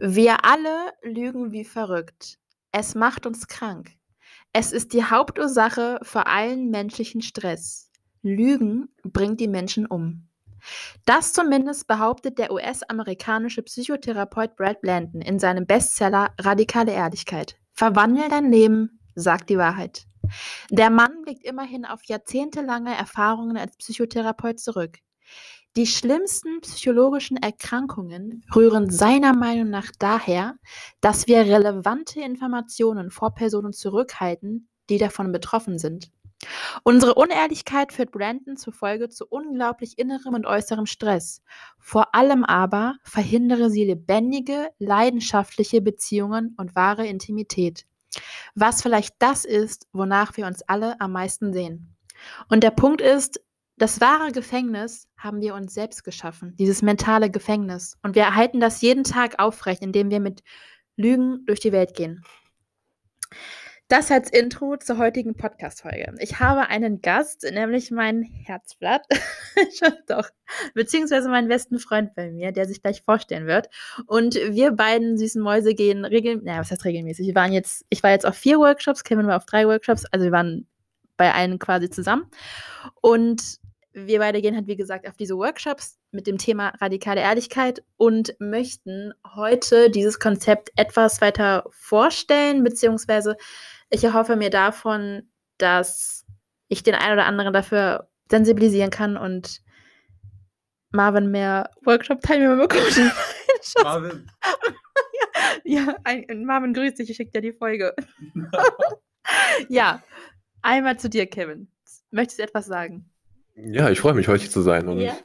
Wir alle lügen wie verrückt. Es macht uns krank. Es ist die Hauptursache für allen menschlichen Stress. Lügen bringt die Menschen um. Das zumindest behauptet der US-amerikanische Psychotherapeut Brad Blandon in seinem Bestseller Radikale Ehrlichkeit. Verwandel dein Leben, sag die Wahrheit. Der Mann blickt immerhin auf jahrzehntelange Erfahrungen als Psychotherapeut zurück. Die schlimmsten psychologischen Erkrankungen rühren seiner Meinung nach daher, dass wir relevante Informationen vor Personen zurückhalten, die davon betroffen sind. Unsere Unehrlichkeit führt Brandon zufolge zu unglaublich innerem und äußerem Stress. Vor allem aber verhindere sie lebendige, leidenschaftliche Beziehungen und wahre Intimität. Was vielleicht das ist, wonach wir uns alle am meisten sehen. Und der Punkt ist, das wahre Gefängnis haben wir uns selbst geschaffen, dieses mentale Gefängnis. Und wir erhalten das jeden Tag aufrecht, indem wir mit Lügen durch die Welt gehen. Das als Intro zur heutigen Podcast-Folge. Ich habe einen Gast, nämlich mein Herzblatt, doch, beziehungsweise meinen besten Freund bei mir, der sich gleich vorstellen wird. Und wir beiden süßen Mäuse gehen regelmäßig, naja, was heißt regelmäßig? Wir waren jetzt, ich war jetzt auf vier Workshops, Kevin war auf drei Workshops, also wir waren bei allen quasi zusammen. Und wir beide gehen halt, wie gesagt, auf diese Workshops mit dem Thema radikale Ehrlichkeit und möchten heute dieses Konzept etwas weiter vorstellen, beziehungsweise ich erhoffe mir davon, dass ich den einen oder anderen dafür sensibilisieren kann und Marvin mehr Workshop-Teilnehmer bekommt. Marvin. ja, ein, Marvin grüßt dich, ich schicke dir die Folge. ja, einmal zu dir, Kevin. Möchtest du etwas sagen? Ja, ich freue mich, heute hier zu sein und ja.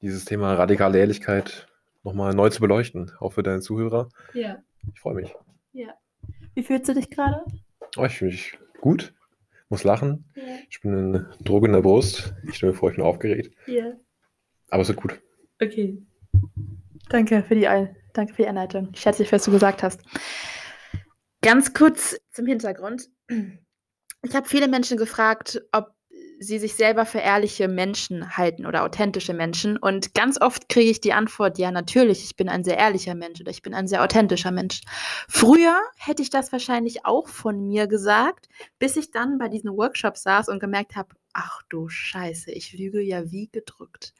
dieses Thema radikale Ehrlichkeit nochmal neu zu beleuchten, auch für deine Zuhörer. Ja. Ich freue mich. Ja. Wie fühlst du dich gerade? Oh, ich fühle mich gut, muss lachen. Ja. Ich bin in Druck in der Brust. Ich stelle mir vor, ich bin aufgeregt. Ja. Aber es wird gut. Okay. Danke für die, Danke für die Einleitung. Ich schätze was du gesagt hast. Ganz kurz zum Hintergrund. Ich habe viele Menschen gefragt, ob sie sich selber für ehrliche Menschen halten oder authentische Menschen. Und ganz oft kriege ich die Antwort, ja, natürlich, ich bin ein sehr ehrlicher Mensch oder ich bin ein sehr authentischer Mensch. Früher hätte ich das wahrscheinlich auch von mir gesagt, bis ich dann bei diesen Workshops saß und gemerkt habe, ach du Scheiße, ich lüge ja wie gedrückt.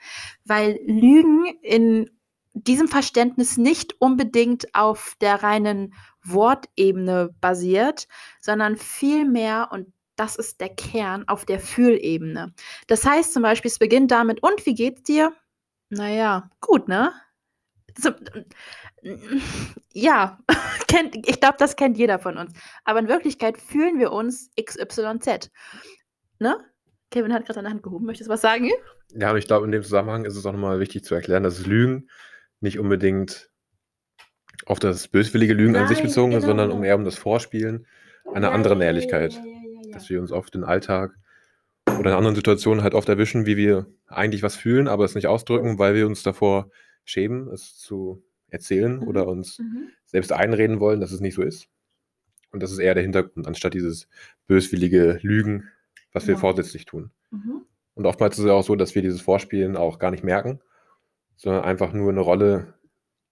Weil Lügen in diesem Verständnis nicht unbedingt auf der reinen Wortebene basiert, sondern vielmehr, und das ist der Kern auf der Fühlebene. Das heißt zum Beispiel, es beginnt damit, und wie geht's dir? Naja, gut, ne? So, ja, kennt, ich glaube, das kennt jeder von uns. Aber in Wirklichkeit fühlen wir uns XYZ. Ne? Kevin hat gerade seine Hand gehoben. Möchtest du was sagen? Ja, und ich glaube, in dem Zusammenhang ist es auch nochmal wichtig zu erklären, dass Lügen nicht unbedingt auf das böswillige Lügen Nein, an sich bezogen ist, genau. sondern um eher um das Vorspielen einer ja, anderen Ehrlichkeit. Ja, dass wir uns oft im Alltag oder in anderen Situationen halt oft erwischen, wie wir eigentlich was fühlen, aber es nicht ausdrücken, weil wir uns davor schämen, es zu erzählen mhm. oder uns mhm. selbst einreden wollen, dass es nicht so ist. Und das ist eher der Hintergrund, anstatt dieses böswillige Lügen, was wir ja. vorsätzlich tun. Mhm. Und oftmals ist es auch so, dass wir dieses Vorspielen auch gar nicht merken, sondern einfach nur eine Rolle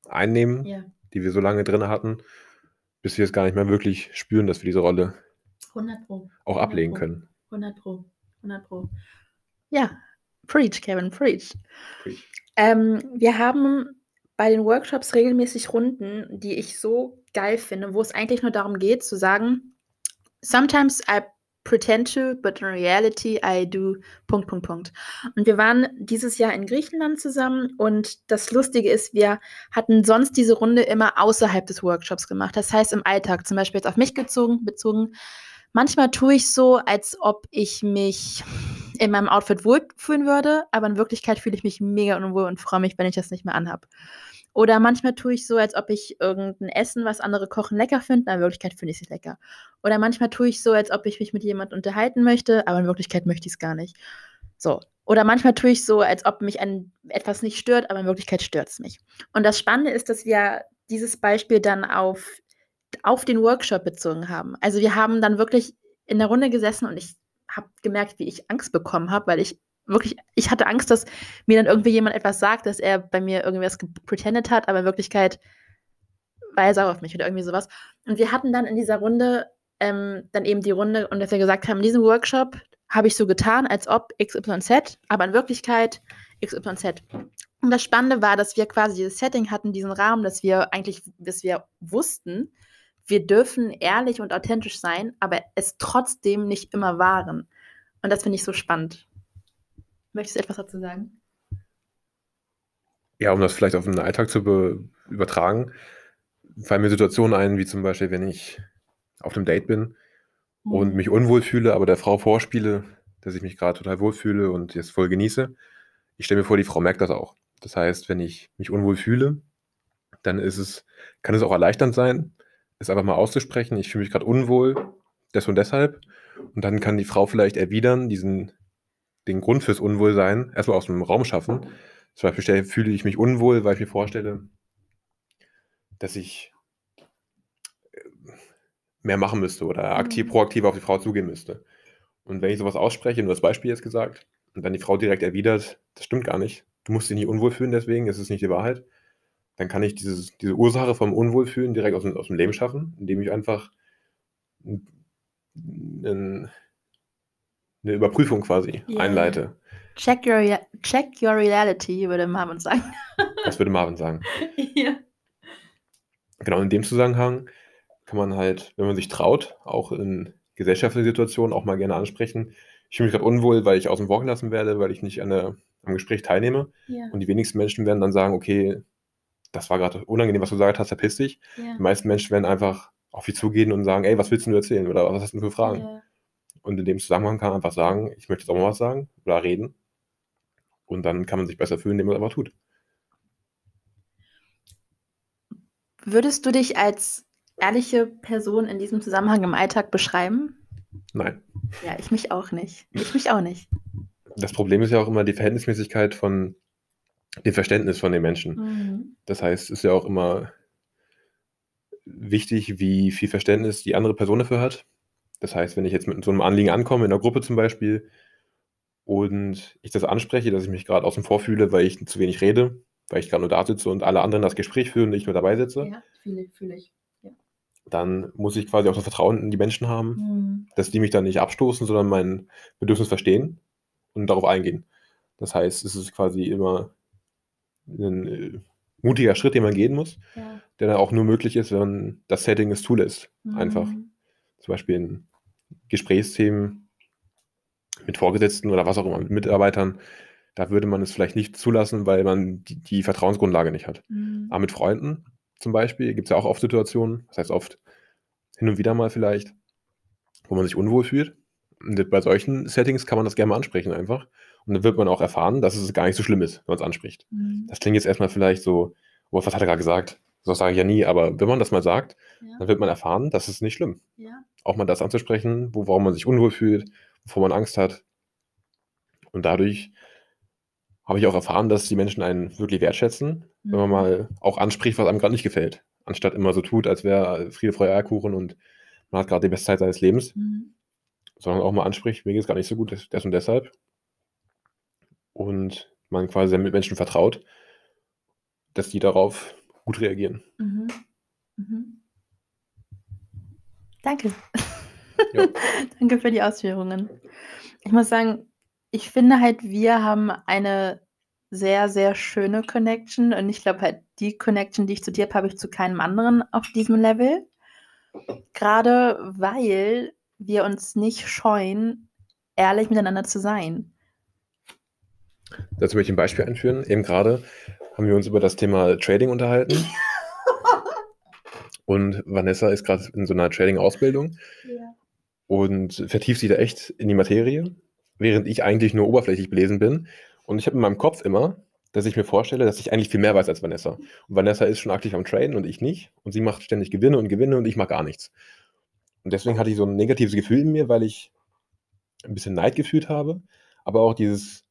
einnehmen, ja. die wir so lange drin hatten, bis wir es gar nicht mehr wirklich spüren, dass wir diese Rolle 100 Pro. Auch 100 ablegen Pro. können. 100 Pro. 100 Pro. Ja, preach, Kevin, preach. preach. Ähm, wir haben bei den Workshops regelmäßig Runden, die ich so geil finde, wo es eigentlich nur darum geht, zu sagen, sometimes I pretend to, but in reality I do. Punkt, Punkt, Punkt. Und wir waren dieses Jahr in Griechenland zusammen und das Lustige ist, wir hatten sonst diese Runde immer außerhalb des Workshops gemacht. Das heißt im Alltag, zum Beispiel jetzt auf mich gezogen, bezogen, Manchmal tue ich so, als ob ich mich in meinem Outfit wohlfühlen würde, aber in Wirklichkeit fühle ich mich mega unwohl und freue mich, wenn ich das nicht mehr anhabe. Oder manchmal tue ich so, als ob ich irgendein Essen, was andere kochen, lecker finde, aber in Wirklichkeit finde ich es lecker. Oder manchmal tue ich so, als ob ich mich mit jemandem unterhalten möchte, aber in Wirklichkeit möchte ich es gar nicht. So. Oder manchmal tue ich so, als ob mich ein, etwas nicht stört, aber in Wirklichkeit stört es mich. Und das Spannende ist, dass wir dieses Beispiel dann auf auf den Workshop bezogen haben. Also wir haben dann wirklich in der Runde gesessen und ich habe gemerkt, wie ich Angst bekommen habe, weil ich wirklich, ich hatte Angst, dass mir dann irgendwie jemand etwas sagt, dass er bei mir irgendwas pretendet hat, aber in Wirklichkeit war er sauer auf mich oder irgendwie sowas. Und wir hatten dann in dieser Runde ähm, dann eben die Runde und dass wir gesagt haben, in diesem Workshop habe ich so getan, als ob XYZ, aber in Wirklichkeit XYZ. Und das Spannende war, dass wir quasi dieses Setting hatten, diesen Rahmen, dass wir eigentlich, dass wir wussten, wir dürfen ehrlich und authentisch sein, aber es trotzdem nicht immer waren. Und das finde ich so spannend. Möchtest du etwas dazu sagen? Ja, um das vielleicht auf den Alltag zu übertragen, fallen mir Situationen ein, wie zum Beispiel, wenn ich auf einem Date bin mhm. und mich unwohl fühle, aber der Frau vorspiele, dass ich mich gerade total wohl fühle und jetzt voll genieße. Ich stelle mir vor, die Frau merkt das auch. Das heißt, wenn ich mich unwohl fühle, dann ist es, kann es auch erleichternd sein, es einfach mal auszusprechen. Ich fühle mich gerade unwohl, das und deshalb. Und dann kann die Frau vielleicht erwidern, diesen, den Grund fürs Unwohlsein erstmal aus dem Raum schaffen. Zum Beispiel fühle ich mich unwohl, weil ich mir vorstelle, dass ich äh, mehr machen müsste oder aktiv, mhm. proaktiv auf die Frau zugehen müsste. Und wenn ich sowas ausspreche, nur das Beispiel jetzt gesagt, und dann die Frau direkt erwidert, das stimmt gar nicht, du musst dich nicht unwohl fühlen deswegen, es ist nicht die Wahrheit, dann kann ich dieses, diese Ursache vom Unwohlfühlen direkt aus dem, aus dem Leben schaffen, indem ich einfach eine Überprüfung quasi yeah. einleite. Check your, check your reality, würde Marvin sagen. Das würde Marvin sagen. ja. Genau, in dem Zusammenhang kann man halt, wenn man sich traut, auch in gesellschaftlichen Situationen auch mal gerne ansprechen. Ich fühle mich gerade unwohl, weil ich außen vor gelassen werde, weil ich nicht an der, am Gespräch teilnehme. Ja. Und die wenigsten Menschen werden dann sagen, okay, das war gerade unangenehm, was du gesagt hast, verpiss dich. Ja. Die meisten Menschen werden einfach auf dich zugehen und sagen, ey, was willst du erzählen oder was hast du für Fragen? Ja. Und in dem Zusammenhang kann man einfach sagen, ich möchte jetzt auch mal was sagen oder reden. Und dann kann man sich besser fühlen, indem man es einfach tut. Würdest du dich als ehrliche Person in diesem Zusammenhang im Alltag beschreiben? Nein. Ja, ich mich auch nicht. Ich mich auch nicht. Das Problem ist ja auch immer die Verhältnismäßigkeit von dem Verständnis von den Menschen. Mhm. Das heißt, es ist ja auch immer wichtig, wie viel Verständnis die andere Person dafür hat. Das heißt, wenn ich jetzt mit so einem Anliegen ankomme, in der Gruppe zum Beispiel, und ich das anspreche, dass ich mich gerade außen vor fühle, weil ich zu wenig rede, weil ich gerade nur da sitze und alle anderen das Gespräch führen und ich nur dabei sitze. Ja, fühle, fühle ich. Ja. Dann muss ich quasi auch das Vertrauen in die Menschen haben, mhm. dass die mich dann nicht abstoßen, sondern mein Bedürfnis verstehen und darauf eingehen. Das heißt, es ist quasi immer ein äh, mutiger Schritt, den man gehen muss, ja. der dann auch nur möglich ist, wenn das Setting es zulässt. Mhm. Einfach. Zum Beispiel in Gesprächsthemen mit Vorgesetzten oder was auch immer, mit Mitarbeitern, da würde man es vielleicht nicht zulassen, weil man die, die Vertrauensgrundlage nicht hat. Mhm. Aber mit Freunden zum Beispiel gibt es ja auch oft Situationen, das heißt oft hin und wieder mal vielleicht, wo man sich unwohl fühlt. Und bei solchen Settings kann man das gerne mal ansprechen einfach. Und dann wird man auch erfahren, dass es gar nicht so schlimm ist, wenn man es anspricht. Mhm. Das klingt jetzt erstmal vielleicht so, oh, was hat er gerade gesagt? So sage ich ja nie, aber wenn man das mal sagt, ja. dann wird man erfahren, dass es nicht schlimm. Ja. Auch mal das anzusprechen, wo, warum man sich unwohl fühlt, wovor man Angst hat. Und dadurch habe ich auch erfahren, dass die Menschen einen wirklich wertschätzen, mhm. wenn man mhm. mal auch anspricht, was einem gerade nicht gefällt. Anstatt immer so tut, als wäre Friede, Freude, Eierkuchen und man hat gerade die beste Zeit seines Lebens. Mhm. Sondern auch mal anspricht, mir geht es gar nicht so gut, das und deshalb und man quasi mit Menschen vertraut, dass die darauf gut reagieren. Mhm. Mhm. Danke. Ja. Danke für die Ausführungen. Ich muss sagen, ich finde halt, wir haben eine sehr, sehr schöne Connection und ich glaube halt, die Connection, die ich zu dir habe, habe ich zu keinem anderen auf diesem Level. Gerade weil wir uns nicht scheuen, ehrlich miteinander zu sein. Dazu möchte ich ein Beispiel einführen. Eben gerade haben wir uns über das Thema Trading unterhalten. und Vanessa ist gerade in so einer Trading-Ausbildung ja. und vertieft sich da echt in die Materie, während ich eigentlich nur oberflächlich belesen bin. Und ich habe in meinem Kopf immer, dass ich mir vorstelle, dass ich eigentlich viel mehr weiß als Vanessa. Und Vanessa ist schon aktiv am Traden und ich nicht. Und sie macht ständig Gewinne und Gewinne und ich mache gar nichts. Und deswegen hatte ich so ein negatives Gefühl in mir, weil ich ein bisschen Neid gefühlt habe, aber auch dieses,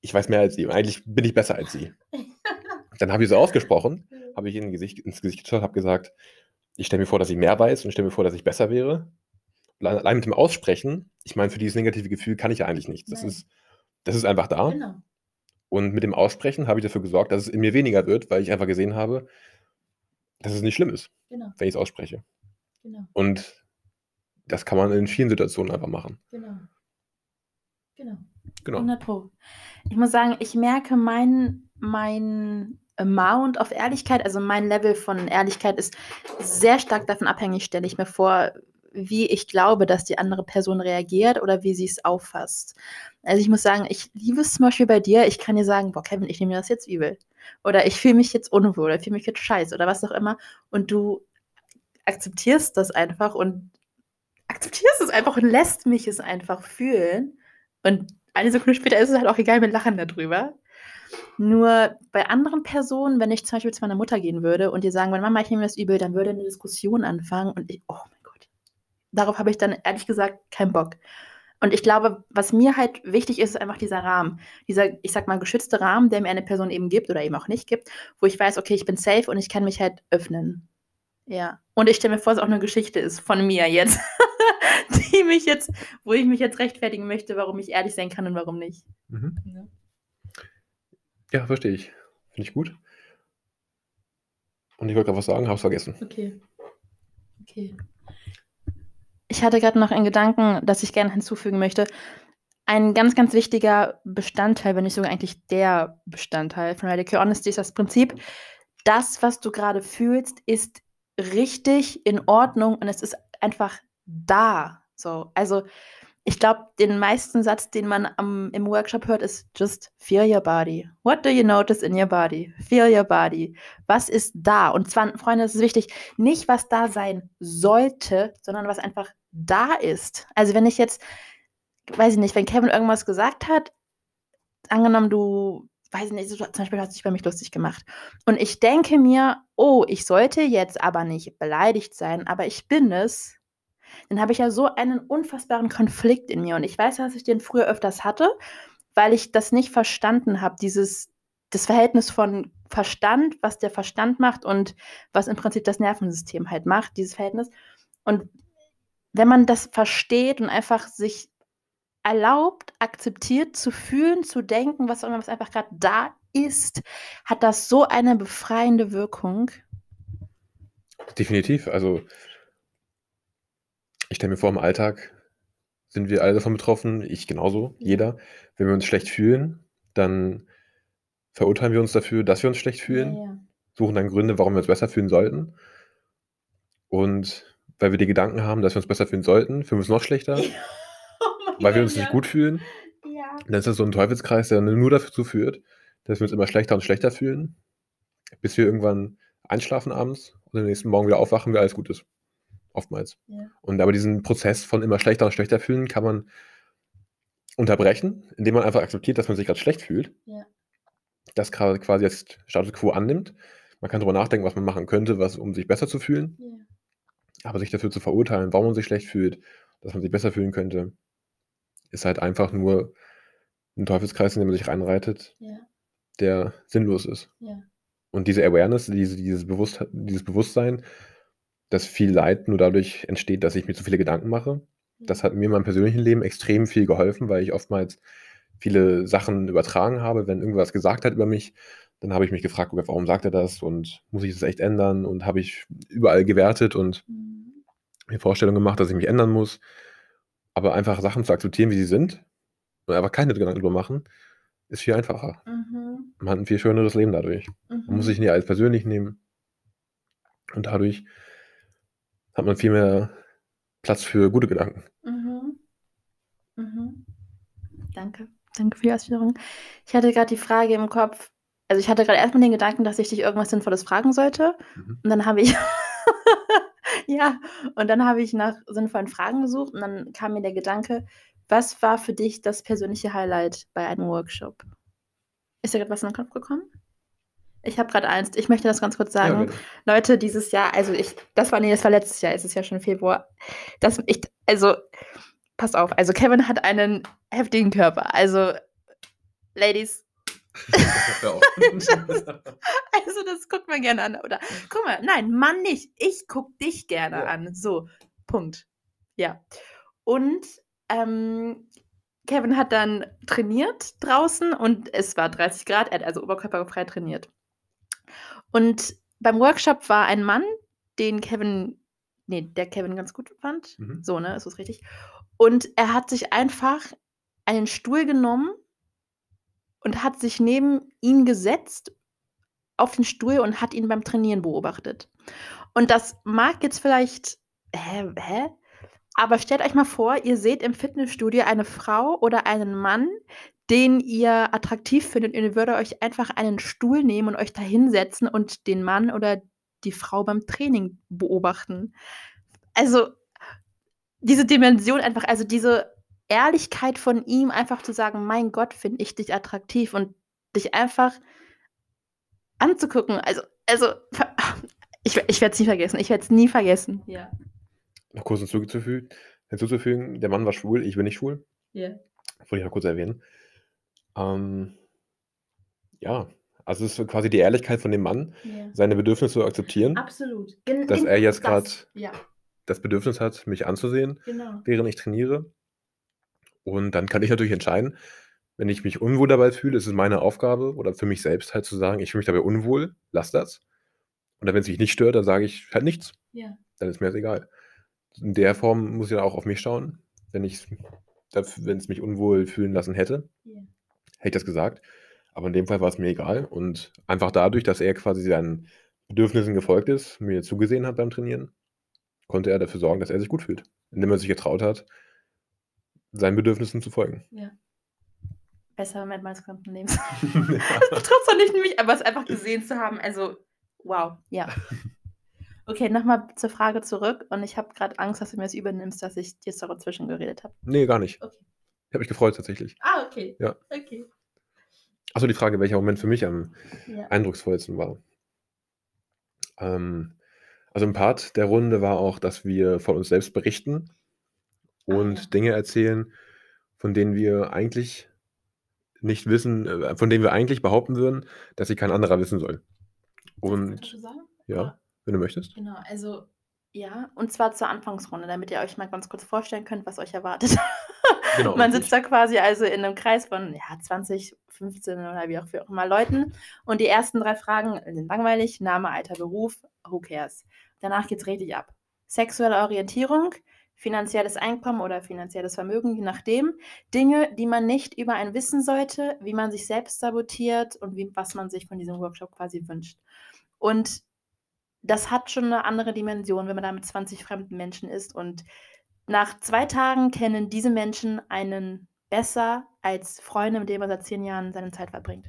ich weiß mehr als sie und eigentlich bin ich besser als sie. Dann habe ich so ausgesprochen, habe ich in Gesicht, ins Gesicht geschaut, habe gesagt, ich stelle mir vor, dass ich mehr weiß und stelle mir vor, dass ich besser wäre. Allein mit dem Aussprechen, ich meine, für dieses negative Gefühl kann ich ja eigentlich nichts. Das, ist, das ist einfach da. Genau. Und mit dem Aussprechen habe ich dafür gesorgt, dass es in mir weniger wird, weil ich einfach gesehen habe, dass es nicht schlimm ist, Genau, wenn ich es ausspreche. genau, Und das kann man in vielen Situationen einfach machen. genau. Genau. Genau. 100 Pro. Ich muss sagen, ich merke, mein, mein Amount of Ehrlichkeit, also mein Level von Ehrlichkeit ist sehr stark davon abhängig, stelle ich mir vor, wie ich glaube, dass die andere Person reagiert oder wie sie es auffasst. Also ich muss sagen, ich liebe es zum Beispiel bei dir, ich kann dir sagen, boah, Kevin, ich nehme mir das jetzt übel. Oder ich fühle mich jetzt unwohl, oder ich fühle mich jetzt scheiße oder was auch immer. Und du akzeptierst das einfach und akzeptierst es einfach und lässt mich es einfach fühlen. Und eine Sekunde später ist es halt auch egal, wir lachen darüber. Nur bei anderen Personen, wenn ich zum Beispiel zu meiner Mutter gehen würde und die sagen, meine Mama, ich nehme das übel, dann würde eine Diskussion anfangen und ich, oh mein Gott. Darauf habe ich dann ehrlich gesagt keinen Bock. Und ich glaube, was mir halt wichtig ist, ist einfach dieser Rahmen. Dieser, ich sag mal, geschützte Rahmen, der mir eine Person eben gibt oder eben auch nicht gibt, wo ich weiß, okay, ich bin safe und ich kann mich halt öffnen. Ja. Und ich stelle mir vor, es auch eine Geschichte ist von mir jetzt, die mich jetzt, wo ich mich jetzt rechtfertigen möchte, warum ich ehrlich sein kann und warum nicht. Mhm. Ja. Ja, verstehe ich. Finde ich gut. Und ich wollte gerade was sagen, habe es vergessen. Okay. Okay. Ich hatte gerade noch einen Gedanken, dass ich gerne hinzufügen möchte. Ein ganz, ganz wichtiger Bestandteil, wenn nicht sogar eigentlich der Bestandteil von Radical Honesty ist das Prinzip, das, was du gerade fühlst, ist richtig in Ordnung und es ist einfach da. So, also ich glaube, den meisten Satz, den man am, im Workshop hört, ist just feel your body. What do you notice in your body? Feel your body. Was ist da? Und zwar, Freunde, das ist wichtig, nicht was da sein sollte, sondern was einfach da ist. Also wenn ich jetzt, weiß ich nicht, wenn Kevin irgendwas gesagt hat, angenommen, du, weiß ich nicht, zum Beispiel hast du dich bei mich lustig gemacht. Und ich denke mir, oh, ich sollte jetzt aber nicht beleidigt sein, aber ich bin es dann habe ich ja so einen unfassbaren Konflikt in mir. Und ich weiß, dass ich den früher öfters hatte, weil ich das nicht verstanden habe, dieses das Verhältnis von Verstand, was der Verstand macht und was im Prinzip das Nervensystem halt macht, dieses Verhältnis. Und wenn man das versteht und einfach sich erlaubt, akzeptiert zu fühlen, zu denken, was, auch immer, was einfach gerade da ist, hat das so eine befreiende Wirkung. Definitiv. Also ich stelle mir vor, im Alltag sind wir alle davon betroffen, ich genauso, jeder. Wenn wir uns schlecht fühlen, dann verurteilen wir uns dafür, dass wir uns schlecht fühlen, Ja, ja. suchen dann Gründe, warum wir uns besser fühlen sollten. Und weil wir die Gedanken haben, dass wir uns besser fühlen sollten, fühlen wir uns noch schlechter, Oh weil wir uns nicht gut fühlen. Dann ist das so ein Teufelskreis, der nur dazu führt, dass wir uns immer schlechter und schlechter fühlen, bis wir irgendwann einschlafen abends und am nächsten Morgen wieder aufwachen, wie alles gut ist. Oftmals. Ja. Und aber diesen Prozess von immer schlechter und schlechter fühlen kann man unterbrechen, indem man einfach akzeptiert, dass man sich gerade schlecht fühlt. Ja. Das gerade quasi als Status quo annimmt. Man kann darüber nachdenken, was man machen könnte, was, um sich besser zu fühlen. Ja. Aber sich dafür zu verurteilen, warum man sich schlecht fühlt, dass man sich besser fühlen könnte, ist halt einfach nur ein Teufelskreis, in den man sich reinreitet, Ja. der sinnlos ist. Ja. Und diese Awareness, diese, dieses, Bewusst, dieses Bewusstsein, dass viel Leid nur dadurch entsteht, dass ich mir zu viele Gedanken mache, das hat mir in meinem persönlichen Leben extrem viel geholfen, weil ich oftmals viele Sachen übertragen habe. Wenn irgendwas gesagt hat über mich, dann habe ich mich gefragt, warum sagt er das und muss ich das echt ändern? Und habe ich überall gewertet und Mhm. mir Vorstellungen gemacht, dass ich mich ändern muss. Aber einfach Sachen zu akzeptieren, wie sie sind und einfach keine Gedanken drüber machen, ist viel einfacher. Mhm. Man hat ein viel schöneres Leben dadurch. Man muss sich nicht alles persönlich nehmen. Und dadurch hat man viel mehr Platz für gute Gedanken. Mhm. Mhm. Danke. Danke für die Ausführung. Ich hatte gerade die Frage im Kopf, also ich hatte gerade erstmal den Gedanken, dass ich dich irgendwas Sinnvolles fragen sollte. Mhm. Und dann habe ich, ja, und dann habe ich nach sinnvollen Fragen gesucht und dann kam mir der Gedanke, was war für dich das persönliche Highlight bei einem Workshop? Ist dir gerade was in den Kopf gekommen? Ich habe gerade eins. Ich möchte das ganz kurz sagen. gerne. Leute, dieses Jahr, also ich, das war, nee, das war letztes Jahr, es ist ja schon Februar. Das, ich, also, pass auf, also Kevin hat einen heftigen Körper. Also, Ladies, also das guckt man gerne an. Oder, guck mal, nein, Mann nicht. Ich guck dich gerne Ja. an. So, Punkt. Ja. Und ähm, Kevin hat dann trainiert draußen und es war 30 Grad, er hat also oberkörperfrei trainiert. Und beim Workshop war ein Mann, den Kevin, nee, der Kevin ganz gut fand. Mhm. So, ne, ist das richtig? Und er hat sich einfach einen Stuhl genommen und hat sich neben ihn gesetzt auf den Stuhl und hat ihn beim Trainieren beobachtet. Und das mag jetzt vielleicht, hä, hä? Aber stellt euch mal vor, ihr seht im Fitnessstudio eine Frau oder einen Mann, den ihr attraktiv findet und ihr würdet euch einfach einen Stuhl nehmen und euch da hinsetzen und den Mann oder die Frau beim Training beobachten. Also diese Dimension einfach, also diese Ehrlichkeit von ihm, einfach zu sagen, mein Gott, finde ich dich attraktiv und dich einfach anzugucken. Also, also ich, ich werde es nie vergessen. Ich werde es nie vergessen. Ja. Noch kurz hinzuzufügen, hinzuzufügen, der Mann war schwul, ich bin nicht schwul. Ja. Wollte ich noch kurz erwähnen. Ähm, ja, also es ist quasi die Ehrlichkeit von dem Mann, ja. seine Bedürfnisse zu akzeptieren. Absolut. Gen dass er jetzt gerade das, ja. das Bedürfnis hat, mich anzusehen, genau. während ich trainiere. Und dann kann ich natürlich entscheiden, wenn ich mich unwohl dabei fühle, ist es meine Aufgabe oder für mich selbst halt zu sagen, ich fühle mich dabei unwohl, lass das. Und wenn es mich nicht stört, dann sage ich halt nichts. Ja. Dann ist mir das egal. In der Form muss ich dann auch auf mich schauen. Wenn ich wenn es mich unwohl fühlen lassen hätte, ja. Hätte ich das gesagt. Aber in dem Fall war es mir egal. Und einfach dadurch, dass er quasi seinen Bedürfnissen gefolgt ist, mir zugesehen hat beim Trainieren, konnte er dafür sorgen, dass er sich gut fühlt. Indem er sich getraut hat, seinen Bedürfnissen zu folgen. Ja. Besser mit meines gesamten Lebens. das betrifft zwar nicht mich, aber es einfach gesehen zu haben, also wow, ja. Okay, nochmal zur Frage zurück. Und ich habe gerade Angst, dass du mir das übernimmst, dass ich dir so dazwischen geredet habe. Nee, gar nicht. Okay. Ich habe mich gefreut tatsächlich. Ah, okay. Ja. Okay. Achso, die Frage, welcher Moment für mich am Ja. eindrucksvollsten war. Ähm, also ein Part der Runde war auch, dass wir von uns selbst berichten Ah, und ja. Dinge erzählen, von denen wir eigentlich nicht wissen, äh, von denen wir eigentlich behaupten würden, dass sie kein anderer wissen soll. Und ja, Oder? wenn du möchtest. Genau, also ja, und zwar zur Anfangsrunde, damit ihr euch mal ganz kurz vorstellen könnt, was euch erwartet. Genau, Man richtig. sitzt da quasi also in einem Kreis von ja, 20, 15 oder wie auch, wie auch immer Leuten. Und die ersten drei Fragen sind langweilig: Name, Alter, Beruf, who cares? Danach geht es richtig ab. Sexuelle Orientierung, finanzielles Einkommen oder finanzielles Vermögen, je nachdem. Dinge, die man nicht über einen wissen sollte, wie man sich selbst sabotiert und wie, was man sich von diesem Workshop quasi wünscht. Und das hat schon eine andere Dimension, wenn man da mit 20 fremden Menschen ist. Und nach zwei Tagen kennen diese Menschen einen besser als Freunde, mit denen man seit zehn Jahren seine Zeit verbringt.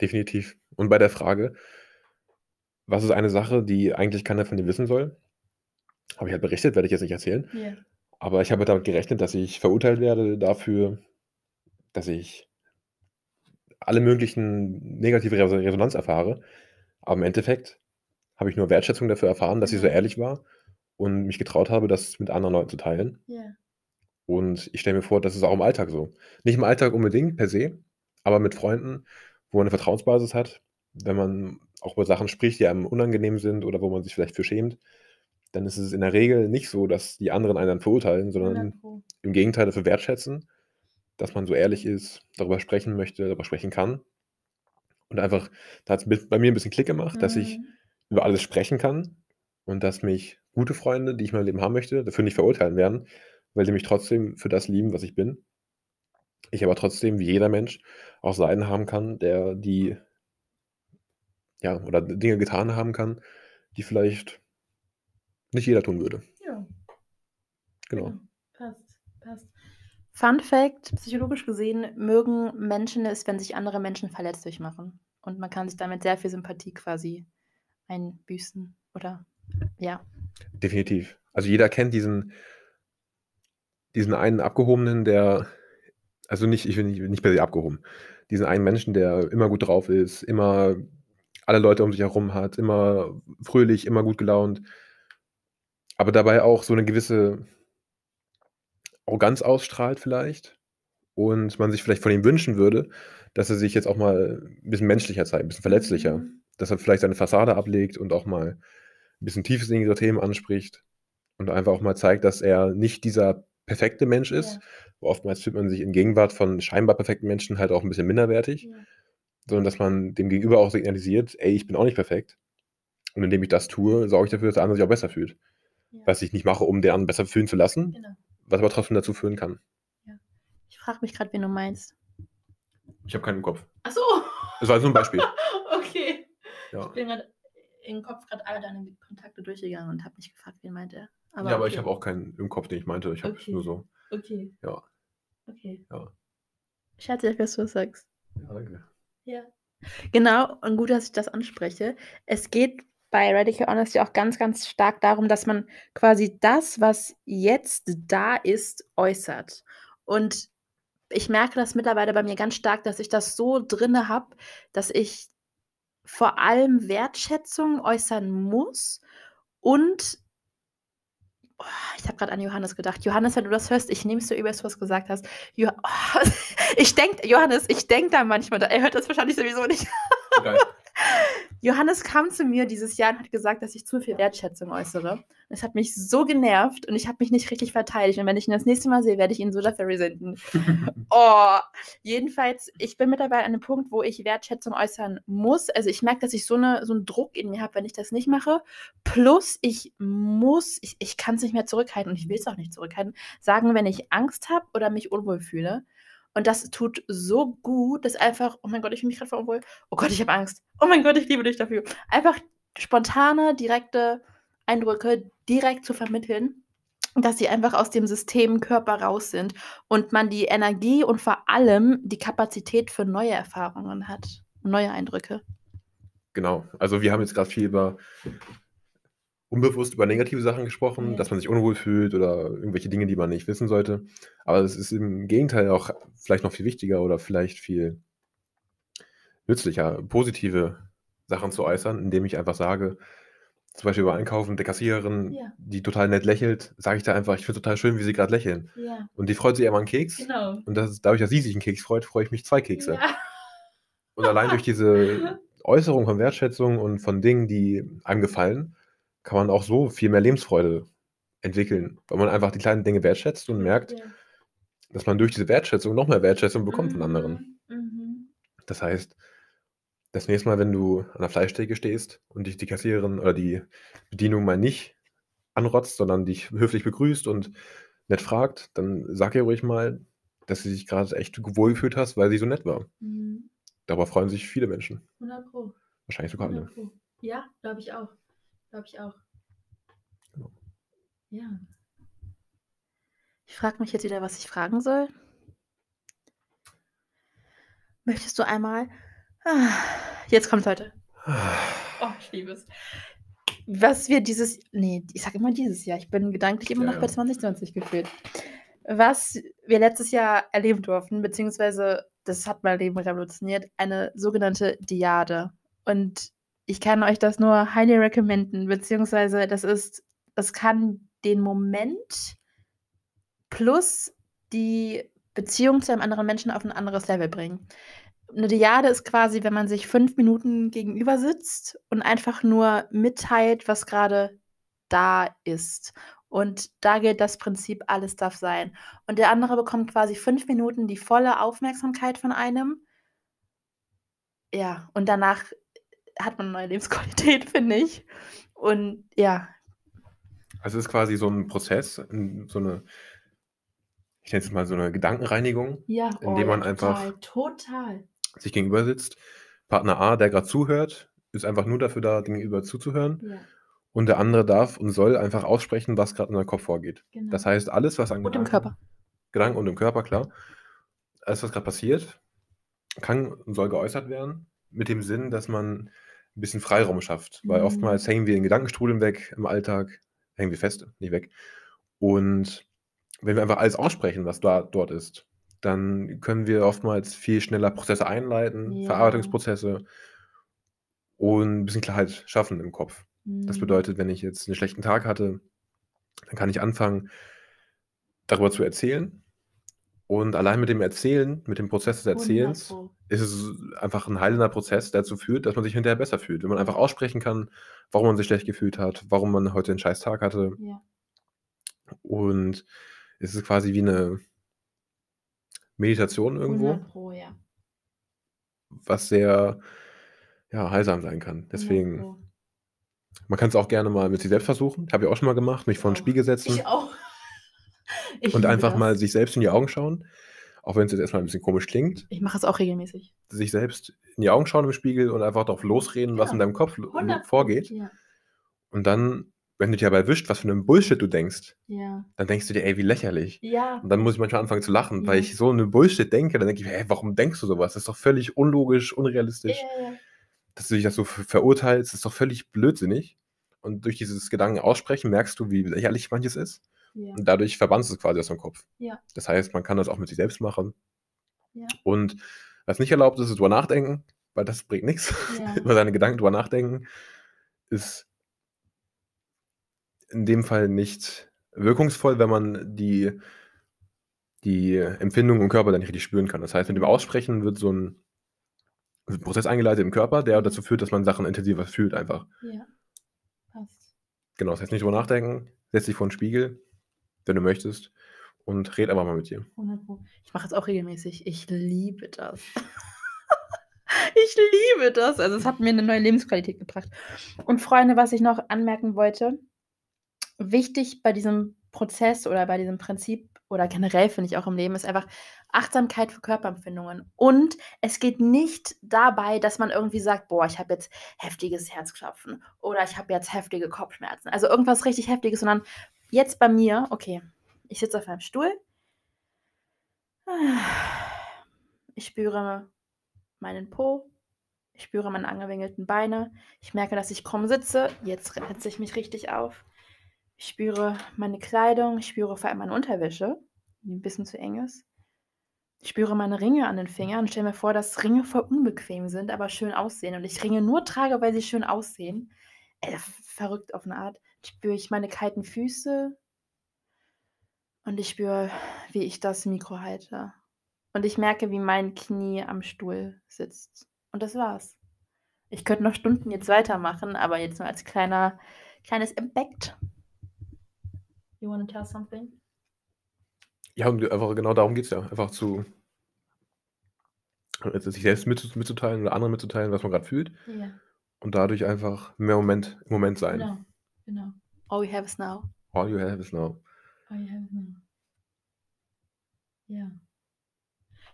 Definitiv. Und bei der Frage, was ist eine Sache, die eigentlich keiner von dir wissen soll, habe ich halt berichtet, werde ich jetzt nicht erzählen. Ja. Aber ich habe damit gerechnet, dass ich verurteilt werde dafür, dass ich alle möglichen negative Res- Resonanz erfahre. Aber im Endeffekt habe ich nur Wertschätzung dafür erfahren, dass ich so ehrlich war und mich getraut habe, das mit anderen Leuten zu teilen. Ja. Und ich stelle mir vor, das ist auch im Alltag so. Nicht im Alltag unbedingt per se, aber mit Freunden, wo man eine Vertrauensbasis hat, wenn man auch über Sachen spricht, die einem unangenehm sind oder wo man sich vielleicht für schämt, dann ist es in der Regel nicht so, dass die anderen einen dann verurteilen, sondern 100 Pro. im Gegenteil dafür wertschätzen, dass man so ehrlich ist, darüber sprechen möchte, darüber sprechen kann. Und einfach, da hat es bei mir ein bisschen Klick gemacht, dass ich Mhm. über alles sprechen kann und dass mich gute Freunde, die ich in meinem Leben haben möchte, dafür nicht verurteilen werden, weil sie mich trotzdem für das lieben, was ich bin. Ich aber trotzdem, wie jeder Mensch, auch Seiten haben kann, der die ja, oder Dinge getan haben kann, die vielleicht nicht jeder tun würde. Ja. Genau. Passt, passt. Fun Fact: Psychologisch gesehen mögen Menschen es, wenn sich andere Menschen verletzlich machen. Und man kann sich damit sehr viel Sympathie quasi einbüßen. Oder ja. Definitiv. Also jeder kennt diesen, diesen einen Abgehobenen, der, also nicht, ich will nicht, nicht per se abgehoben, diesen einen Menschen, der immer gut drauf ist, immer alle Leute um sich herum hat, immer fröhlich, immer gut gelaunt, aber dabei auch so eine gewisse Arroganz ausstrahlt vielleicht und man sich vielleicht von ihm wünschen würde, dass er sich jetzt auch mal ein bisschen menschlicher zeigt, ein bisschen verletzlicher, Mhm. dass er vielleicht seine Fassade ablegt und auch mal ein bisschen tiefsinnigere Themen anspricht und einfach auch mal zeigt, dass er nicht dieser perfekte Mensch ist. Ja. Oftmals fühlt man sich in Gegenwart von scheinbar perfekten Menschen halt auch ein bisschen minderwertig, Ja. sondern dass man dem Gegenüber auch signalisiert, ey, ich bin auch nicht perfekt. Und indem ich das tue, sorge ich dafür, dass der andere sich auch besser fühlt. Ja. Was ich nicht mache, um den anderen besser fühlen zu lassen, Genau. was aber trotzdem dazu führen kann. Ich frage mich gerade, wen du meinst. Ich habe keinen im Kopf. Ach so. Das war jetzt nur ein Beispiel. okay. Ja, Ich bin gerade im Kopf gerade alle deine Kontakte durchgegangen und habe mich gefragt, wen meint er. aber, ja, aber ich habe auch keinen im Kopf, den ich meinte. Ich habe Okay. nur so. Okay. Ja. Okay. Ja. Scherzig, was du sagst. Ja, danke. Ja. Genau, und gut, dass ich das anspreche. Es geht bei Radical Honesty auch ganz, ganz stark darum, dass man quasi das, was jetzt da ist, äußert. Und ich merke das mittlerweile bei mir ganz stark, dass ich das so drinne habe, dass ich vor allem Wertschätzung äußern muss und Oh, ich habe gerade an Johannes gedacht. Johannes, wenn du das hörst, ich nehme es dir übel, was du gesagt hast. Jo oh, ich denke, Johannes, ich denke da manchmal, er hört das wahrscheinlich sowieso nicht. Geil. Johannes kam zu mir dieses Jahr und hat gesagt, dass ich zu viel Wertschätzung äußere. Das hat mich so genervt und ich habe mich nicht richtig verteidigt. Und wenn ich ihn das nächste Mal sehe, werde ich ihn so dafür resenten. Oh, jedenfalls, ich bin mittlerweile an einem Punkt, wo ich Wertschätzung äußern muss. Also ich merke, dass ich so, eine, so einen Druck in mir habe, wenn ich das nicht mache. Plus, ich muss, ich, ich kann es nicht mehr zurückhalten und ich will es auch nicht zurückhalten, sagen, wenn ich Angst habe oder mich unwohl fühle. Und das tut so gut, dass einfach, oh mein Gott, ich fühle mich gerade unwohl. Oh Gott, ich habe Angst. Oh mein Gott, ich liebe dich dafür. Einfach spontane, direkte Eindrücke direkt zu vermitteln, dass sie einfach aus dem System Körper raus sind und man die Energie und vor allem die Kapazität für neue Erfahrungen hat, neue Eindrücke. Genau. Also wir haben jetzt gerade viel über unbewusst über negative Sachen gesprochen, Ja. dass man sich unwohl fühlt oder irgendwelche Dinge, die man nicht wissen sollte. Aber es ist im Gegenteil auch vielleicht noch viel wichtiger oder vielleicht viel nützlicher, positive Sachen zu äußern, indem ich einfach sage, zum Beispiel beim Einkaufen der Kassiererin, Ja. die total nett lächelt, sage ich da einfach, ich finde total schön, wie sie gerade lächeln. Ja, Und die freut sich immer einen Keks. genau. Und das, dadurch, dass sie sich einen Keks freut, freue ich mich zwei Kekse. Ja. Und allein durch diese Äußerung von Wertschätzung und von Dingen, die einem gefallen, kann man auch so viel mehr Lebensfreude entwickeln, weil man einfach die kleinen Dinge wertschätzt und merkt, Ja. dass man durch diese Wertschätzung noch mehr Wertschätzung bekommt von anderen. Mhm. Das heißt, das nächste Mal, wenn du an der Fleischtheke stehst und dich die Kassiererin oder die Bedienung mal nicht anrotzt, sondern dich höflich begrüßt und nett fragt, dann sag ihr ruhig mal, dass sie sich gerade echt wohlgefühlt hast, weil sie so nett war. Mhm. Darüber freuen sich viele Menschen. 100 Pro. Wahrscheinlich sogar alle. 100 Pro. Ja, glaube ich auch. Glaube ich auch. Genau. Ja. Ich frage mich jetzt wieder, was ich fragen soll. Möchtest du einmal. Ah, Jetzt kommt heute. Oh, ich liebe es. Was wir dieses. Nee, ich sage immer dieses Jahr. Ich bin gedanklich immer Ja, noch bei ja. 2020 gefühlt. Was wir letztes Jahr erleben durften, beziehungsweise das hat mein Leben revolutioniert, eine sogenannte Diade. Und ich kann euch das nur highly recommenden, beziehungsweise das ist, das kann den Moment plus die Beziehung zu einem anderen Menschen auf ein anderes Level bringen. Eine Diade ist quasi, wenn man sich fünf Minuten gegenüber sitzt und einfach nur mitteilt, was gerade da ist. Und da gilt das Prinzip, alles darf sein. Und der andere bekommt quasi fünf Minuten die volle Aufmerksamkeit von einem. Ja, und danach hat man eine neue Lebensqualität, finde ich. Und ja, Also es ist quasi so ein Prozess, so eine, ich nenne es mal so eine Gedankenreinigung, ja, Indem man einfach- total, total. sich gegenüber sitzt. Partner A, der gerade zuhört, ist einfach nur dafür da, gegenüber zuzuhören. Ja, Und der andere darf und soll einfach aussprechen, was gerade in seinem Kopf vorgeht. genau. Das heißt, alles, was an und im Gedanken- Körper. Gedanken und im Körper, klar. Alles, was gerade passiert, kann und soll geäußert werden, mit dem Sinn, dass man ein bisschen Freiraum schafft. Weil Mhm. oftmals hängen wir in Gedankenstrudeln weg im Alltag, hängen wir fest, nicht weg. Und wenn wir einfach alles aussprechen, was da, dort ist, dann können wir oftmals viel schneller Prozesse einleiten, Ja. Verarbeitungsprozesse und ein bisschen Klarheit schaffen im Kopf. Das Mhm. bedeutet, wenn ich jetzt einen schlechten Tag hatte, dann kann ich anfangen, darüber zu erzählen. Und allein mit dem Erzählen, mit dem Prozess des Erzählens, 100 Pro. ist es einfach ein heilender Prozess, der dazu führt, dass man sich hinterher besser fühlt. Wenn man einfach aussprechen kann, warum man sich schlecht gefühlt hat, warum man heute einen scheiß Tag hatte. Ja. Und es ist quasi wie eine Meditation irgendwo, 100 Pro, ja. was sehr ja, heilsam sein kann. 100 Deswegen. Man kann es auch gerne mal mit sich selbst versuchen. Habe ich auch schon mal gemacht, mich vor 'n Auch. Spiegel setzen Ich auch. Ich und einfach das. mal sich selbst in die Augen schauen, auch wenn's jetzt erst mal 'n bisschen komisch klingt. Ich mache es auch regelmäßig. Sich selbst in die Augen schauen im Spiegel und einfach drauf losreden, was Ja, in deinem Kopf lo 100 Pro, vorgeht. ja. Und dann, wenn du dich dabei erwischt, was für 'nen Bullshit du denkst, Ja. dann denkst du dir: „Ey, wie lächerlich.“ Ja. Und dann muss ich manchmal anfangen zu lachen, weil Ja. ich so 'ne Bullshit denke. Dann denke ich mir: „Ey, warum denkst du so was? Das ist doch völlig unlogisch, unrealistisch, dass du dich das so ver verurteilst, ist doch völlig blödsinnig.“ Und durch dieses Gedanken aussprechen merkst du, wie lächerlich manches ist. Ja. Und dadurch verbannst du's quasi aus deinem Kopf. Ja. Das heißt, man kann das auch mit sich selbst machen. Ja. Und was nicht erlaubt ist, ist drüber nachdenken, weil das bringt. Ja. Über seine Gedanken drüber nachdenken ist in dem Fall nicht wirkungsvoll, wenn man die die Empfindungen im Körper dann nicht richtig spüren kann. Das heißt, mit dem Mhm. Aussprechen wird so 'n so 'n Prozess eingeleitet im Körper, der dazu führt, dass man Sachen intensiver fühlt einfach. Ja. Passt. Genau, das heißt nicht drüber nachdenken, setz dich vor 'n Spiegel, wenn du möchtest, und red einfach mal mit dir. 100 Pro. Ich mache es auch regelmäßig. Ich liebe das. Ich liebe das. Also, es hat mir 'ne neue Lebensqualität gebracht. Und Freunde, was ich noch anmerken wollte, wichtig bei diesem Prozess oder bei diesem Prinzip oder generell finde ich auch im Leben, ist einfach Achtsamkeit für Körperempfindungen. Und es geht nicht dabei, dass man irgendwie sagt: „Boah, ich habe jetzt heftiges Herzklopfen oder ich habe jetzt heftige Kopfschmerzen.“ Also, irgendwas richtig Heftiges, sondern jetzt bei mir okay, ich sitze auf einem Stuhl. Ich spüre meinen Po. Ich spüre meine angewinkelten Beine. Ich merke, dass ich krumm sitze. Jetzt setze ich mich richtig auf. Ich spüre meine Kleidung. Ich spüre vor allem meine Unterwäsche, die 'n bisschen zu eng ist. Ich spüre meine Ringe an den Fingern und stelle mir vor, dass Ringe voll unbequem sind, aber schön aussehen und ich Ringe nur trage, weil sie schön aussehen. V verrückt auf 'ne Art. Spüre ich meine kalten Füße. Und ich spüre, wie ich das Mikro halte. Und ich merke, wie mein Knie am Stuhl sitzt. Und das war's. Ich könnte noch Stunden jetzt weitermachen, aber jetzt nur als kleiner kleines Impact. You wanna tell something? Ja, und einfach genau darum geht's ja. Einfach zu also, sich selbst mitzu mitzuteilen oder anderen mitzuteilen, was man grad fühlt. Ja. Und dadurch einfach mehr Moment im Moment sein. Genau, genau. All we have is now. All you have is now. All you have is now. Ja.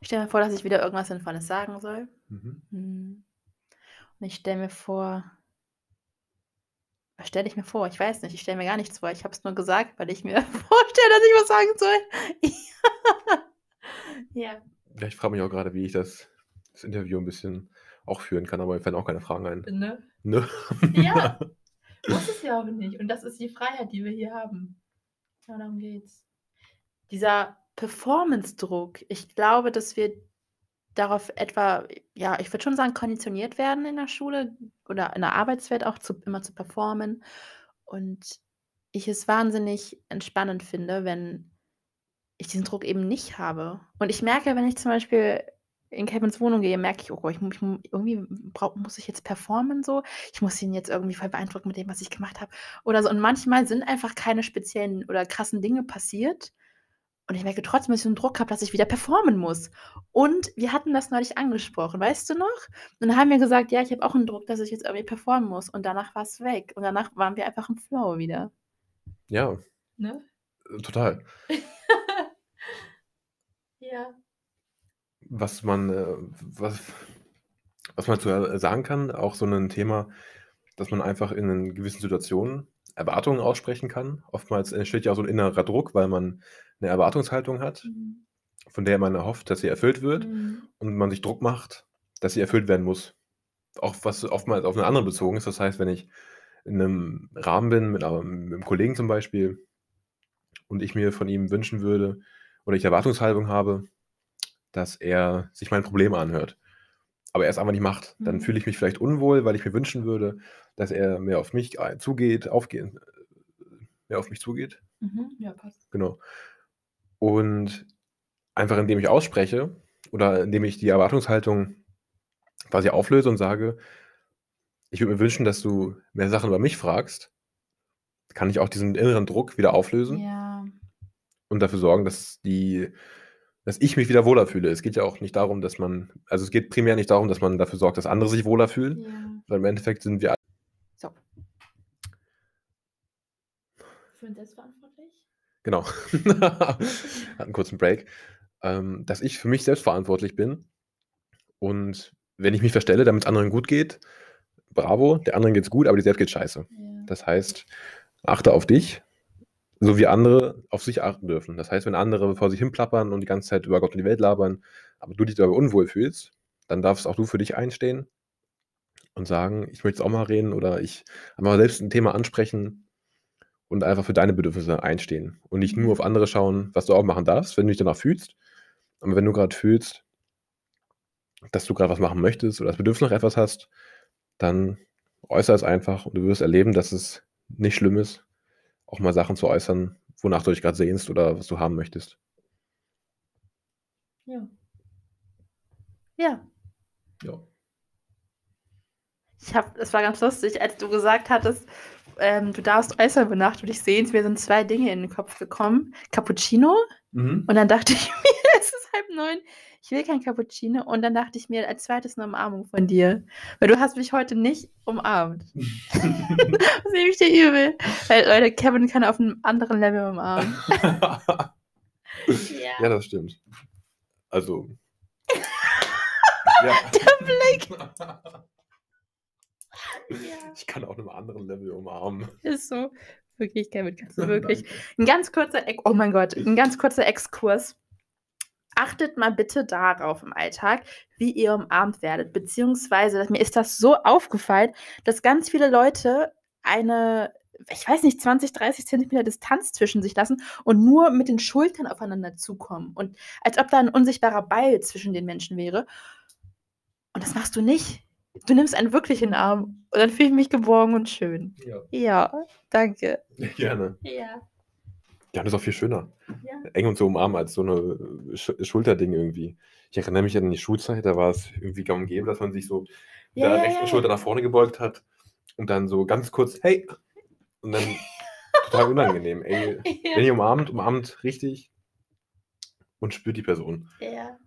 Ich stelle mir vor, dass ich wieder irgendwas Sinnvolles sagen soll. Mhm. Mhm. Und ich stelle mir vor was stelle ich mir vor? Ich weiß nicht. Ich stelle mir gar nichts vor. Ich habe es nur gesagt, weil ich mir vorstelle, dass ich was sagen soll. Ja. Ja, ich frage mich auch grade, wie ich das das Interview 'n bisschen auch führen kann, aber mir fallen auch keine Fragen ein. Ne? Ne? Ja. Muss es ja auch nicht. Und das ist die Freiheit, die wir hier haben. Genau darum geht's. Dieser Performance-Druck, ich glaube, dass wir darauf etwa ja, ich würde schon sagen, konditioniert werden in der Schule oder in der Arbeitswelt auch zu immer zu performen. Und ich es wahnsinnig entspannend finde, wenn ich diesen Druck eben nicht habe. Und ich merke, wenn ich zum Beispiel in Kevins Wohnung gehe, merke ich: „Oh Gott, ich ich irgendwie brau muss ich jetzt performen so? Ich muss ihn jetzt irgendwie voll beeindrucken mit dem, was ich gemacht habe.“ Oder so. Und manchmal sind einfach keine speziellen oder krassen Dinge passiert. Und ich merke trotzdem, dass ich so 'n Druck habe, dass ich wieder performen muss. Und wir hatten das neulich angesprochen, weißt du noch? Und dann haben wir gesagt: „Ja, ich habe auch 'n Druck, dass ich jetzt irgendwie performen muss.“ Und danach war's weg. Und danach waren wir einfach im Flow wieder. Ja. Ne? Total. Ja. Was man, äh was was man dazu, äh, sagen kann, auch so 'nen Thema, dass man einfach in gewissen Situationen Erwartungen aussprechen kann. Oftmals entsteht ja auch so 'n innerer Druck, weil man 'ne Erwartungshaltung hat, Mhm. von der man erhofft, dass sie erfüllt wird Mhm. und man sich Druck macht, dass sie erfüllt werden muss. Auch was oftmals auf 'nen anderen bezogen ist. Das heißt, wenn ich in 'nem Rahmen bin mit, ähm mit 'nem Kollegen zum Beispiel und ich mir von ihm wünschen würde oder ich Erwartungshaltung habe, dass er sich mein Problem anhört, aber er es einfach nicht macht, dann Mhm. fühle ich mich vielleicht unwohl, weil ich mir wünschen würde, dass er mehr auf mich ei zugeht aufgehen äh, mehr auf mich zugeht. Mhm. Ja, passt. Genau. Und einfach indem ich ausspreche oder indem ich die Erwartungshaltung quasi auflöse und sage: „Ich würde mir wünschen, dass du mehr Sachen über mich fragst“, kann ich auch diesen inneren Druck wieder auflösen Ja. und dafür sorgen, dass die dass ich mich wieder wohler fühle. Es geht ja auch nicht darum, dass man also, es geht primär nicht darum, dass man dafür sorgt, dass andere sich wohler fühlen, Ja. weil im Endeffekt sind wir a So. Für uns selbstverantwortlich? Genau. Hat einen kurzen Break. Ähm, dass ich für mich selbstverantwortlich bin und wenn ich mich verstelle, damit es anderen gut geht, bravo, der anderen geht's gut, aber dir selbst geht scheiße. Ja. Das heißt, achte auf dich, so wie andere auf sich achten dürfen. Das heißt, wenn andere vor sich hin plappern und die ganze Zeit über Gott und die Welt labern, aber du dich dabei unwohl fühlst, dann darfst auch du für dich einstehen und sagen, ich möchte es auch mal reden oder ich mal selbst ein Thema ansprechen und einfach für deine Bedürfnisse einstehen und nicht nur auf andere schauen, was du auch machen darfst, wenn du dich danach fühlst. Aber wenn du gerade fühlst, dass du gerade was machen möchtest oder das Bedürfnis nach etwas hast, dann äußere es einfach und du wirst erleben, dass es nicht schlimm ist, auch mal Sachen zu äußern, wonach du dich gerade sehnst oder was du haben möchtest. Ja. Ja. Ja. Ich habe, es war ganz lustig, als du gesagt hattest, ähm, du darfst äußern, wonach du dich sehnst. Mir sind zwei Dinge in den Kopf gekommen. Cappuccino. Mhm. Und dann dachte ich mir, es ist halb neun, ich will kein Cappuccino. Und dann dachte ich mir, als zweites eine Umarmung von dir. Weil du hast mich heute nicht umarmt. das nehme ich dir übel. Weil, Leute, Kevin kann auf einem anderen Level umarmen. ja. ja, das stimmt. Also. ja. Der Blick. Ja. Ich kann auf einem anderen Level umarmen. Ist so. Wirklich, Kevin, kannst du wirklich. Ein ganz kurzer, Ex oh mein Gott, ein ganz kurzer Exkurs. Achtet mal bitte darauf im Alltag, wie ihr umarmt werdet. Beziehungsweise, mir ist das so aufgefallen, dass ganz viele Leute eine, ich weiß nicht, 20, 30 Zentimeter Distanz zwischen sich lassen und nur mit den Schultern aufeinander zukommen. Und als ob da ein unsichtbarer Beil zwischen den Menschen wäre. Und das machst du nicht. Du nimmst einen wirklichen Arm und dann fühle ich mich geborgen und schön. Ja. Ja, danke. Gerne. Ja. Ja, das ist auch viel schöner. Ja. Eng und so umarmen als so eine Sch Schulterding irgendwie. Ich erinnere mich an die Schulzeit, da war es irgendwie gang und gäbe, dass man sich so Ja, der ja, rechten. Schulter nach vorne gebeugt hat und dann so ganz kurz, hey! Und dann total unangenehm. Ey, wenn ihr umarmt, umarmt richtig und spürt die Person. Ja.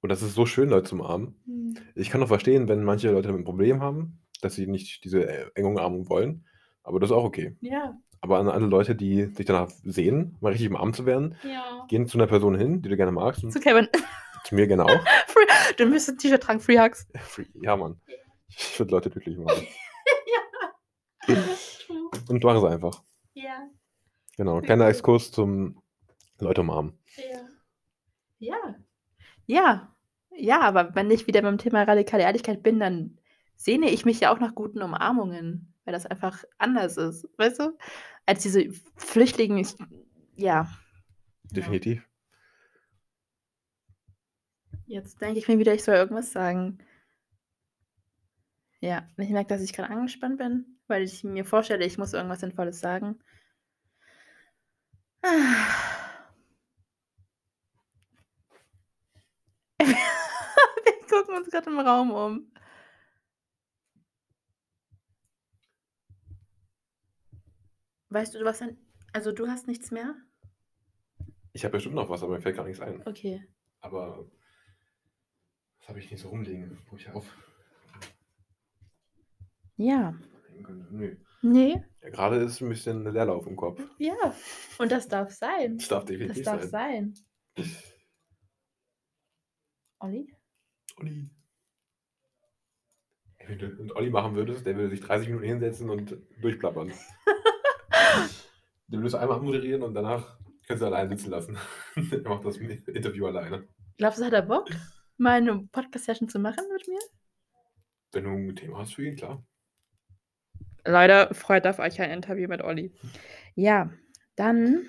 Und das ist so schön, Leute zu umarmen. Hm. Ich kann auch verstehen, wenn manche Leute ein Problem haben, dass sie nicht diese äh, enge Umarmung wollen. Aber das ist auch okay. Ja. Aber an alle Leute, die sich danach sehen, mal richtig umarmt zu werden, Ja. gehen zu einer Person hin, die du gerne magst. Zu Kevin. zu mir gerne auch. Free, du müsstest ein T-Shirt tragen, Free Hugs. Ja, Mann. Ich würde Leute glücklich machen. ja. Und mach es einfach. Ja. Genau. Kleiner Exkurs zum Leute umarmen. Ja. Ja. Ja. Ja, aber wenn ich wieder beim Thema radikale Ehrlichkeit bin, dann sehne ich mich ja auch nach guten Umarmungen, weil das einfach anders ist, weißt du? Als diese Flüchtlinge, ich, ja. Definitiv. Jetzt denke ich mir wieder, ich soll irgendwas sagen. Ja, ich merke, dass ich gerade angespannt bin, weil ich mir vorstelle, ich muss irgendwas Sinnvolles sagen. Ah. Wir gucken uns gerade im Raum um. Weißt du, du hast dann. Also du hast nichts mehr? Ich habe bestimmt noch was, aber mir fällt gar nichts ein. Okay. Aber das habe ich nicht so rumliegen, wo ich auf. Ja. Nö. Nee. Ja, gerade ist ein bisschen Leerlauf im Kopf. Ja. Und das darf sein. Das darf Das definitiv darf sein. sein. Olli? Olli. Wenn du mit Olli machen würdest, der würde sich 30 Minuten hinsetzen und durchplappern. Den du einmal moderieren und danach kannst du allein sitzen lassen. er macht das Interview alleine. Glaubst du, hat er Bock, mal eine Podcast-Session zu machen mit mir? Wenn du ein Thema hast für ihn, klar. Leider freut auf euch ein Interview mit Olli. Ja, dann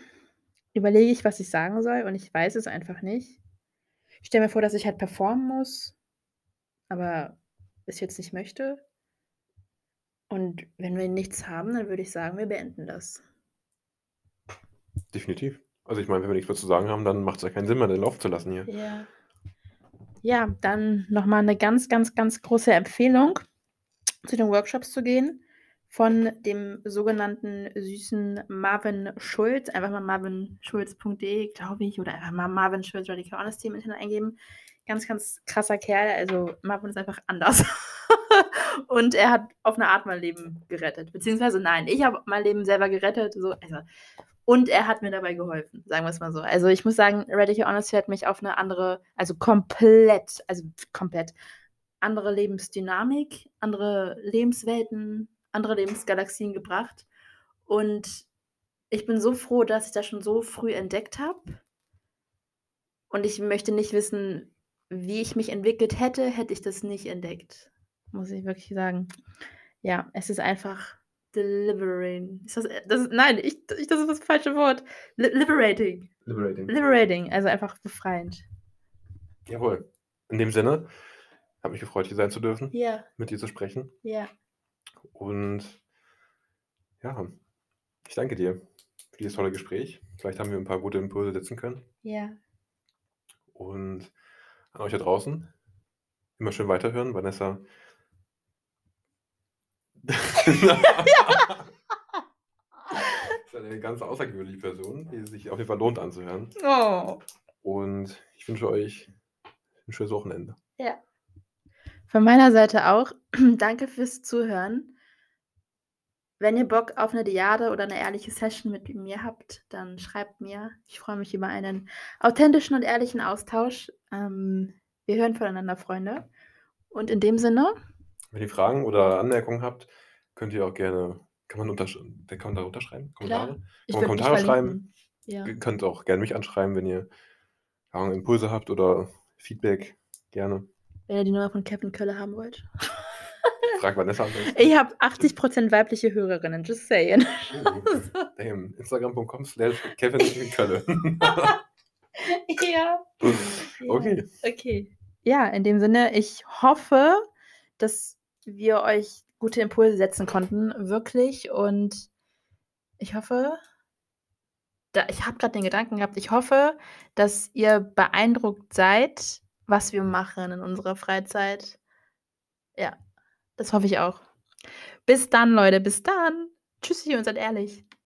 überlege ich, was ich sagen soll und ich weiß es einfach nicht. Ich stelle mir vor, dass ich halt performen muss, aber es jetzt nicht möchte. Und wenn wir nichts haben, dann würde ich sagen, wir beenden das. Definitiv. Also ich meine, wenn wir nichts mehr zu sagen haben, dann macht es ja keinen Sinn mehr, den Lauf zu lassen hier. Ja. Ja, dann nochmal eine ganz, ganz, ganz große Empfehlung, zu den Workshops zu gehen von dem sogenannten süßen Marvin Schulz. Einfach mal marvinschulz.de, glaube ich, oder einfach mal Marvin Schulz Radical Honesty im Internet eingeben. Ganz, ganz krasser Kerl. Also Marvin ist einfach anders. Und er hat auf eine Art mein Leben gerettet. Beziehungsweise nein, ich habe mein Leben selber gerettet. So, also Und er hat mir dabei geholfen, sagen wir es mal so. Also ich muss sagen, Radical Honesty hat mich auf eine andere, also komplett, also komplett andere Lebensdynamik, andere Lebenswelten, andere Lebensgalaxien gebracht. Und ich bin so froh, dass ich das schon so früh entdeckt habe. Und ich möchte nicht wissen, wie ich mich entwickelt hätte, hätte ich das nicht entdeckt. Muss ich wirklich sagen. Ja, es ist einfach delivering. Ist das, das ist, nein, ich, ich, das ist das falsche Wort. Li liberating. Liberating. Liberating, also einfach befreiend. Jawohl. In dem Sinne, habe mich gefreut, hier sein zu dürfen, Ja, mit dir zu sprechen. ja. Und ja, ich danke dir für dieses tolle Gespräch. Vielleicht haben wir ein paar gute Impulse setzen können. Ja. Und an euch da draußen, immer schön weiterhören. Vanessa. Ist eine ganz außergewöhnliche Person, die sich auf jeden Fall lohnt anzuhören. Oh. Und ich wünsche euch ein schönes Wochenende. Ja. Von meiner Seite auch. Danke fürs Zuhören. Wenn ihr Bock auf eine Diade oder eine ehrliche Session mit mir habt, dann schreibt mir. Ich freue mich über einen authentischen und ehrlichen Austausch. Ähm, wir hören voneinander, Freunde. Und in dem Sinne, Wenn ihr Fragen oder Anmerkungen habt, könnt ihr auch gerne, kann man, untersch kann man da unterschreiben? Klar. Kommentare? ich Kann man Kommentare schreiben? Ja. Ihr könnt auch gerne mich anschreiben, wenn ihr Impulse habt oder Feedback. Gerne. Wenn ihr die Nummer von Kevin Kölle haben wollt. Frag Vanessa. Ich habe 80% weibliche Hörerinnen, just saying. Oh, damn. Instagram.com slash Kevin in Kölle. ja. Okay. Okay. Ja, in dem Sinne, ich hoffe, dass wir euch gute Impulse setzen konnten, wirklich. Und ich hoffe, da, ich habe gerade den Gedanken gehabt, ich hoffe, dass ihr beeindruckt seid, was wir machen in unserer Freizeit. Ja, das hoffe ich auch. Bis dann, Leute, bis dann. Tschüssi und seid ehrlich.